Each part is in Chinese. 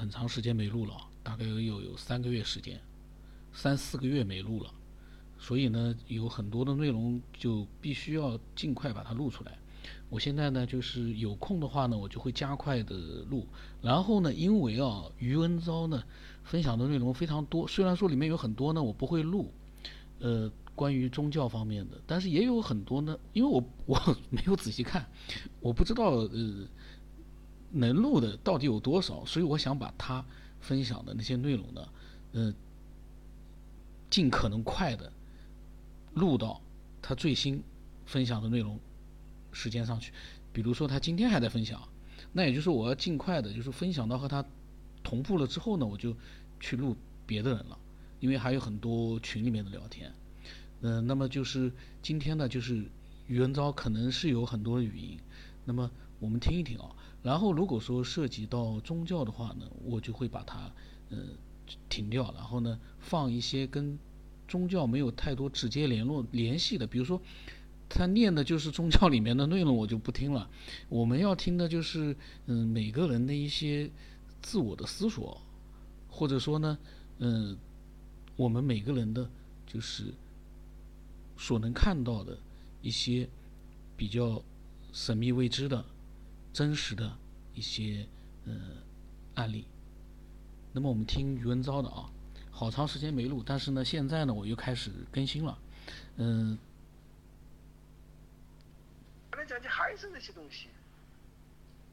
很长时间没录了，大概有有三个月时间，三四个月没录了，所以呢，有很多的内容就必须要尽快把它录出来。我现在呢，就是有空的话呢，我就会加快的录。然后呢，因为啊，余文昭呢分享的内容非常多，虽然说里面有很多呢我不会录，呃，关于宗教方面的，但是也有很多呢，因为我我 没有仔细看，我不知道呃能录的到底有多少，所以我想把他分享的那些内容呢，呃，尽可能快的录到他最新分享的内容。时间上去，比如说他今天还在分享，那也就是我要尽快的，就是分享到和他同步了之后呢，我就去录别的人了，因为还有很多群里面的聊天。嗯，那么就是今天呢，就是余文昭可能是有很多语音，那么我们听一听啊。然后如果说涉及到宗教的话呢，我就会把它呃停掉，然后呢放一些跟宗教没有太多直接联络联系的，比如说。他念的就是宗教里面的内容，我就不听了。我们要听的就是，嗯，每个人的一些自我的思索，或者说呢，嗯，我们每个人的，就是所能看到的一些比较神秘未知的、真实的一些嗯案例。那么我们听余文昭的啊，好长时间没录，但是呢，现在呢我又开始更新了，嗯。讲起还是那些东西，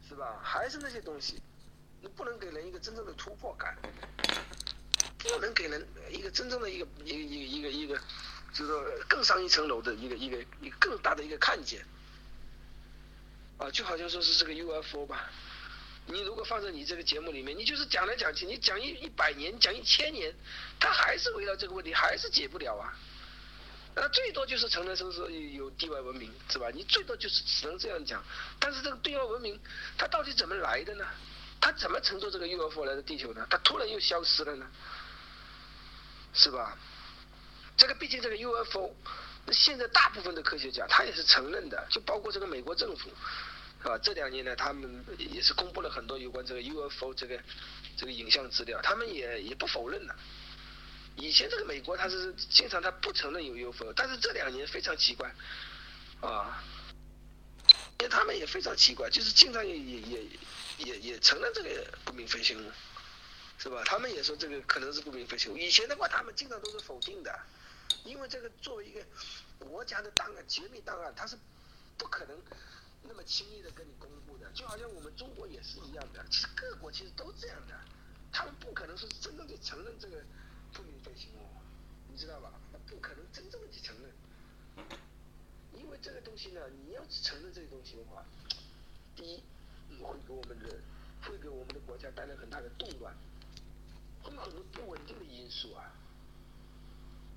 是吧？还是那些东西，你不能给人一个真正的突破感，不能给人一个真正的一个一个一个一个一个，就是说更上一层楼的一个一个一个更大的一个看见。啊，就好像说是这个 UFO 吧，你如果放在你这个节目里面，你就是讲来讲去，你讲一一百年，讲一千年，他还是围绕这个问题，还是解不了啊。那最多就是承认说是有地外文明，是吧？你最多就是只能这样讲。但是这个地外文明，它到底怎么来的呢？它怎么乘坐这个 UFO 来到地球呢？它突然又消失了呢？是吧？这个毕竟这个 UFO，现在大部分的科学家他也是承认的，就包括这个美国政府，是吧？这两年呢，他们也是公布了很多有关这个 UFO 这个这个影像资料，他们也也不否认了。以前这个美国他是经常他不承认有 UFO，但是这两年非常奇怪，啊，因为他们也非常奇怪，就是经常也也也也也承认这个不明飞行物，是吧？他们也说这个可能是不明飞行物。以前的话他们经常都是否定的，因为这个作为一个国家的档案、绝密档案，它是不可能那么轻易的跟你公布的。就好像我们中国也是一样的，其实各国其实都这样的，他们不可能说是真正的承认这个。不明飞行物，你知道吧？那不可能真正的去承认，因为这个东西呢，你要去承认这个东西的话，第一，会给我们的，会给我们的国家带来很大的动乱，会有很多不稳定的因素啊，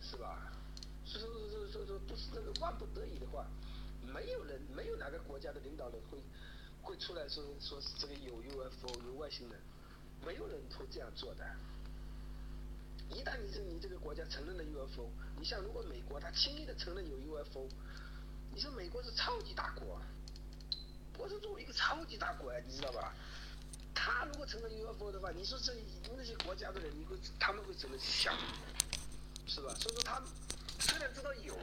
是吧？不是那个万不得已的话，没有人，没有哪个国家的领导人会会出来说，说是这个有 UFO 有外星人，没有人会这样做的。一旦你这你这个国家承认了 UFO，你像如果美国他轻易的承认有 UFO，你说美国是超级大国，我是作为一个超级大国呀，你知道吧？他如果承认 UFO 的话，你说这那些国家的人，你会他们会怎么想？是吧？所以说他们然知道有，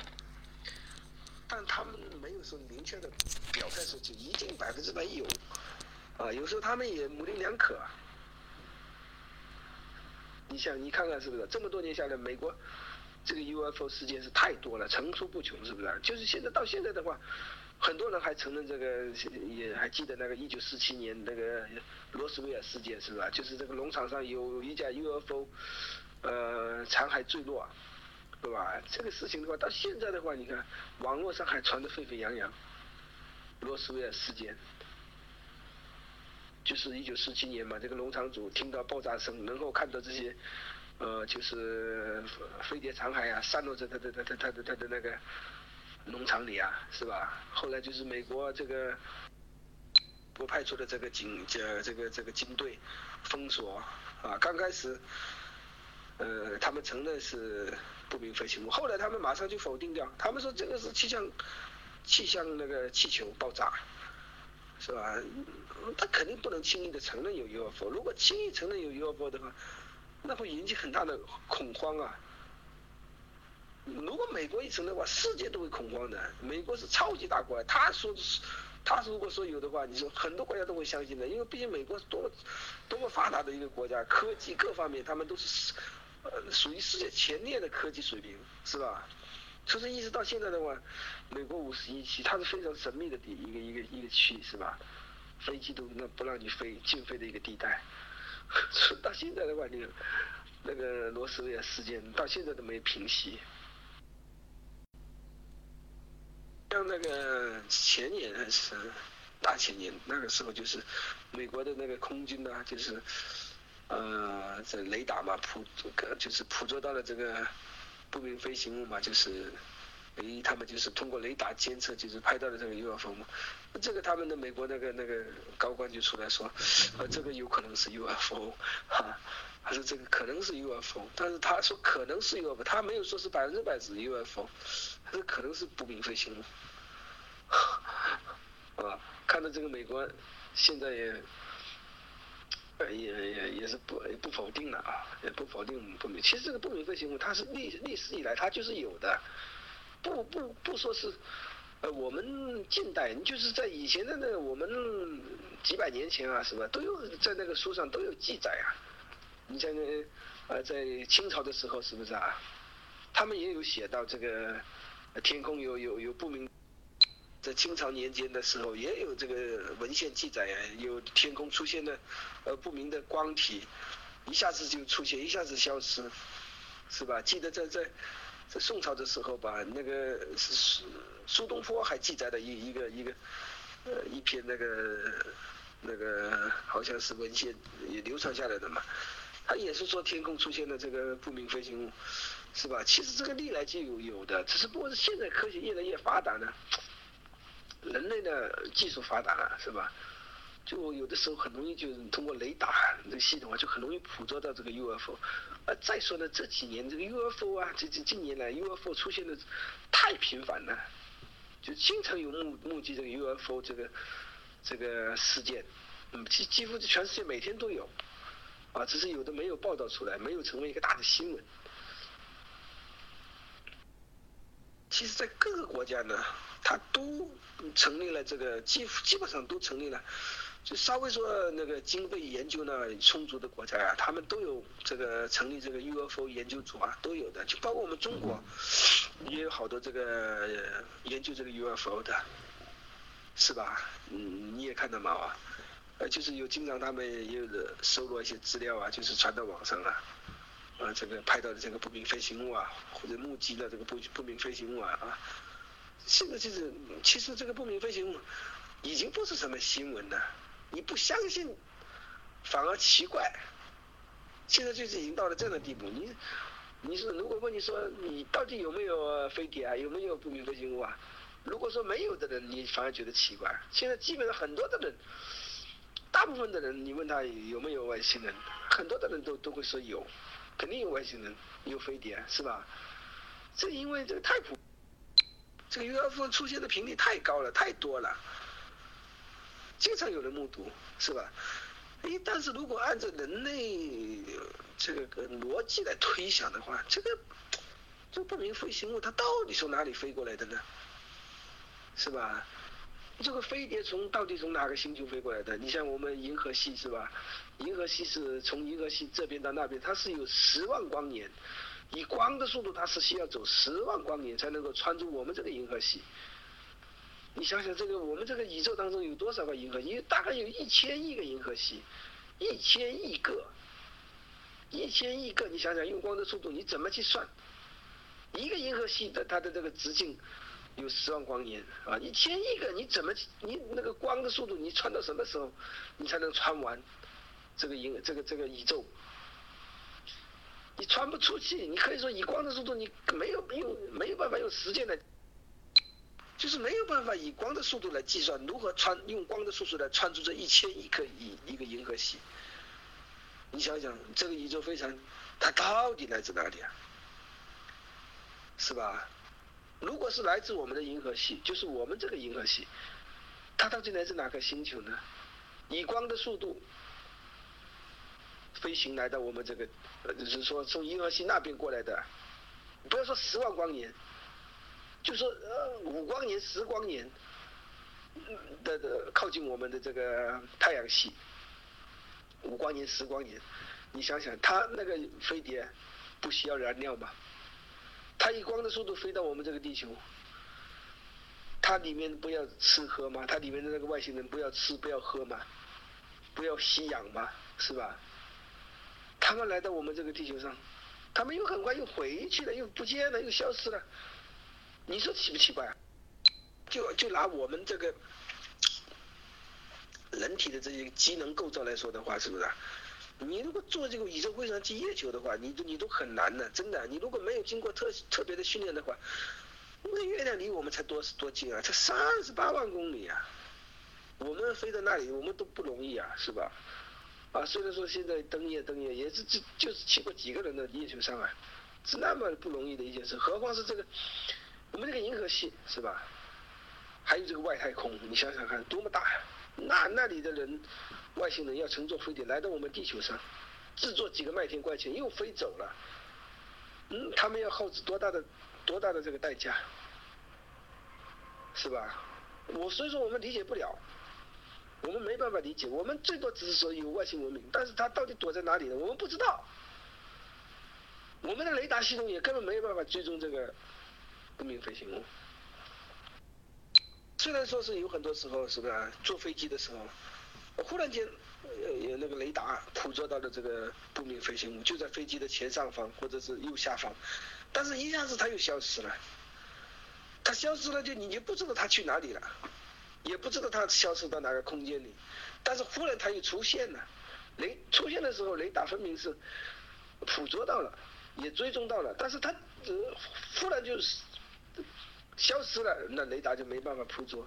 但他们没有说明确的表态说就一定百分之百有，啊，有时候他们也模棱两可。你想，你看看是不是这么多年下来，美国这个 UFO 事件是太多了，层出不穷，是不是？就是现在到现在的话，很多人还承认这个，也还记得那个一九四七年那个罗斯威尔事件，是吧？就是这个农场上有一架 UFO，呃，残骸坠落，对吧？这个事情的话，到现在的话，你看网络上还传得沸沸扬扬，罗斯威尔事件。就是一九四七年嘛，这个农场主听到爆炸声，能够看到这些，呃，就是飞碟残骸啊，散落在他的他他他的他的那个农场里啊，是吧？后来就是美国这个不派出的这个警这这个这个军队封锁啊，刚开始，呃，他们承认是不明飞行物，后来他们马上就否定掉，他们说这个是气象气象那个气球爆炸。是吧？他肯定不能轻易的承认有 UFO。如果轻易承认有 UFO 的话，那会引起很大的恐慌啊。如果美国一承认的话，世界都会恐慌的。美国是超级大国，他说是，他如果说有的话，你说很多国家都会相信的，因为毕竟美国是多么多么发达的一个国家，科技各方面他们都是呃属于世界前列的科技水平，是吧？就是一直到现在的话，美国五十一区它是非常神秘的地一个一个一个区，是吧？飞机都那不让你飞禁飞的一个地带，到现在的话，那个那个罗斯威尔事件到现在都没平息。像那个前年还是大前年，那个时候就是美国的那个空军呢，就是呃这雷达嘛捕就是捕捉到了这个不明飞行物嘛，就是诶他们就是通过雷达监测，就是拍到了这个 UFO 嘛。这个他们的美国那个那个高官就出来说，呃这个有可能是 UFO 哈，他说这个可能是 UFO，但是他说可能是 UFO，他没有说是百分之百是 UFO。他说可能是不明飞行物，啊，看到这个美国现在也，也也也是不不否定了啊，也不否定不明。其实这个不明飞行物它是历历史以来它就是有的，不不不说是，呃，我们近代就是在以前的那我们几百年前啊，是吧？都有在那个书上都有记载啊。你像那呃，在清朝的时候是不是啊？他们也有写到这个。天空有有有不明，在清朝年间的时候也有这个文献记载啊，有天空出现的呃不明的光体，一下子就出现，一下子消失，是吧？记得在在在宋朝的时候吧，那个是苏东坡还记载了一一个一个呃一篇那个那个好像是文献也流传下来的嘛，他也是说天空出现了这个不明飞行物。是吧？其实这个历来就有有的，只是不过是现在科学越来越发达呢，的技术发达了，是吧？就有的时候很容易就通过雷达这个系统啊，就很容易捕捉到这个 UFO。啊，再说呢，这几年这个 UFO 啊，这这近年来 UFO 出现的太频繁了，就经常有目目击这个 UFO 这个这个事件，嗯，几几乎全世界每天都有，啊，只是有的没有报道出来，没有成为一个大的新闻。其实，在各个国家呢，它都成立了这个基基本上都成立了，就稍微说那个经费研究呢充足的国家呀，他们都有这个成立这个 UFO 研究组啊，都有的，就包括我们中国，也有好多这个研究这个 UFO 的，是吧？嗯，你也看到嘛啊，呃，就是有经常他们也有的收罗一些资料啊，就是传到网上啊。啊，这个拍到的这个不明飞行物啊，或者目击的这个不不明飞行物啊啊，现在就是，其实这个不明飞行物已经不是什么新闻了，你不相信反而奇怪，现在就是已经到了这样的地步。你你是如果问你说你到底有没有飞碟啊，有没有不明飞行物啊？如果说没有的人，你反而觉得奇怪。现在基本上很多的人，大部分的人，你问他有没有外星人，很多的人都都会说有。肯定有外星人，有飞碟，是吧？这因为这个太普，这个 UFO 出现的频率太高了，太多了，经常有人目睹，是吧？哎，但是如果按照人类这个逻辑来推想的话，这个这不明飞行物它到底从哪里飞过来的呢？是吧？这个飞碟从到底从哪个星球飞过来的？你像我们银河系是吧？银河系是从银河系这边到那边，它是有十万光年，以光的速度，它是需要走十万光年才能够穿出我们这个银河系。你想想，这个我们这个宇宙当中有多少个银河系？大概有一千亿个银河系，一千亿个，一千亿个。你想想，用光的速度，你怎么去算？一个银河系的它的这个直径？有十万光年啊，一千亿个，你怎么你那个光的速度，你穿到什么时候，你才能穿完这个银这个这个宇宙？你穿不出去，你可以说以光的速度，你没有没有没有办法用时间来，就是没有办法以光的速度来计算如何穿用光的速度来穿出这一千亿颗一一个银河系。你想想，这个宇宙非常，它到底来自哪里啊？是吧？如果是来自我们的银河系，就是我们这个银河系，它到底来自哪个星球呢？以光的速度飞行来到我们这个，呃，就是说从银河系那边过来的，不要说十万光年，就说呃五光年、十光年的的靠近我们的这个太阳系，五光年、十光年，你想想，它那个飞碟不需要燃料吗？它以光的速度飞到我们这个地球。它里面不要吃喝吗？它里面的那个外星人不要吃不要喝吗？不要吸氧吗？是吧？他们来到我们这个地球上，他们又很快又回去了，又不见了，又消失了。你说奇不奇怪？就就拿我们这个人体的这些机能构造来说的话，是不是？你如果做这个宇宙飞船去月球的话，你都你都很难的，真的。你如果没有经过特特别的训练的话。那月亮离我们才多多近啊，才三十八万公里啊！我们飞到那里，我们都不容易啊，是吧？啊，虽然说现在登月登月也是就就是去过几个人的月球上啊，是那么不容易的一件事，何况是这个我们这个银河系是吧？还有这个外太空，你想想看多么大呀！那那里的人，外星人要乘坐飞碟来到我们地球上，制作几个麦田怪圈又飞走了，嗯，他们要耗资多大的？多大的这个代价，是吧？我所以说我们理解不了，我们没办法理解，我们最多只是说有外星文明，但是它到底躲在哪里呢？我们不知道。我们的雷达系统也根本没有办法追踪这个不明飞行物。虽然说是有很多时候，是不是坐飞机的时候，忽然间呃有那个雷达捕捉到了这个不明飞行物，就在飞机的前上方或者是右下方。但是，一下子它又消失了。它消失了，就你就不知道它去哪里了，也不知道它消失到哪个空间里。但是忽然它又出现了，雷出现的时候，雷达分明是捕捉到了，也追踪到了。但是它呃忽然就消失了，那雷达就没办法捕捉，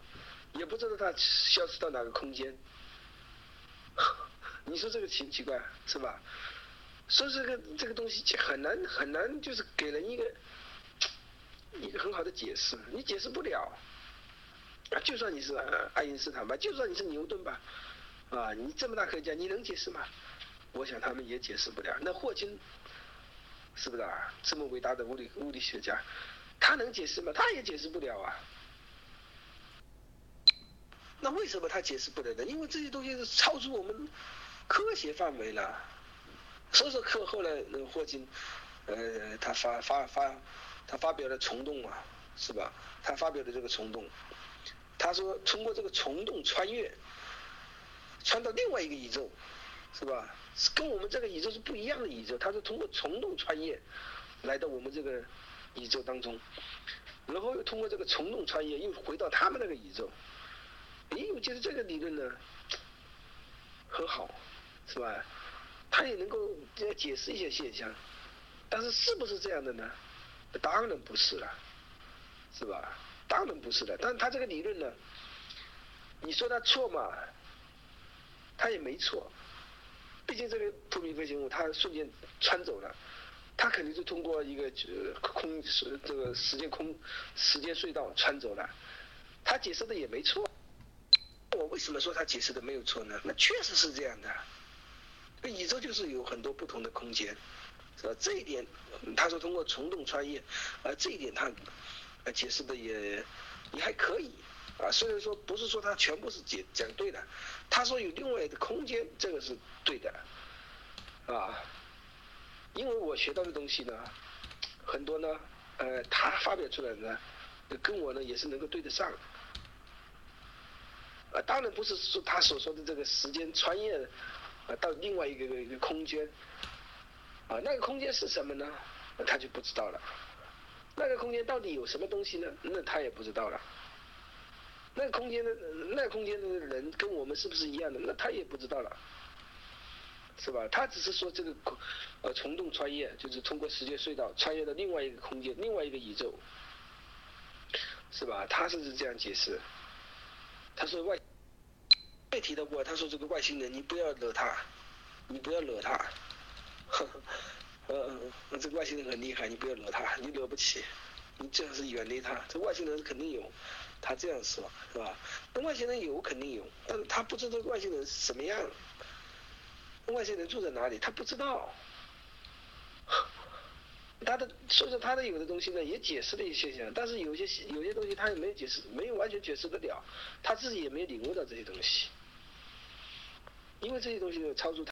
也不知道它消失到哪个空间。你说这个奇不奇怪，是吧？所以这个这个东西很难很难，就是给人一个一个很好的解释，你解释不了。啊，就算你是爱因斯坦吧，就算你是牛顿吧，啊，你这么大科学家，你能解释吗？我想他们也解释不了。那霍金是不是啊？这么伟大的物理物理学家，他能解释吗？他也解释不了啊。那为什么他解释不了呢？因为这些东西是超出我们科学范围了。所以说，课后来那个霍金，呃，他发发发，他发表了虫洞啊，是吧？他发表的这个虫洞，他说通过这个虫洞穿越，穿到另外一个宇宙，是吧？跟我们这个宇宙是不一样的宇宙。他是通过虫洞穿越，来到我们这个宇宙当中，然后又通过这个虫洞穿越，又回到他们那个宇宙。哎，我觉得这个理论呢，很好，是吧？他也能够解释一些现象，但是是不是这样的呢？当然不是了，是吧？当然不是的。但他这个理论呢，你说他错嘛？他也没错，毕竟这个不明飞行物它瞬间穿走了，它肯定是通过一个空时这个时间空时间隧道穿走了，他解释的也没错。我为什么说他解释的没有错呢？那确实是这样的。宇宙就是有很多不同的空间，是吧？这一点，他说通过虫洞穿越，啊，这一点他，解释的也也还可以，啊，虽然说不是说他全部是解讲对的，他说有另外的空间，这个是对的，啊，因为我学到的东西呢，很多呢，呃，他发表出来的呢，跟我呢也是能够对得上，啊，当然不是说他所说的这个时间穿越。到另外一个一个空间，啊，那个空间是什么呢？他就不知道了。那个空间到底有什么东西呢？那他也不知道了。那个空间的那个空间的人跟我们是不是一样的？那他也不知道了，是吧？他只是说这个呃虫洞穿越，就是通过时间隧道穿越到另外一个空间、另外一个宇宙，是吧？他是这样解释。他说外。也提到过，他说这个外星人，你不要惹他，你不要惹他，呵呵，呃，这个外星人很厉害，你不要惹他，你惹不起，你最好是远离他。这外星人肯定有，他这样说，是吧？那外星人有肯定有，但是他不知道外星人是什么样，外星人住在哪里，他不知道。他的所以说他的有的东西呢也解释了一些现象，但是有些有些东西他也没解释，没有完全解释得了，他自己也没有领悟到这些东西，因为这些东西超出他。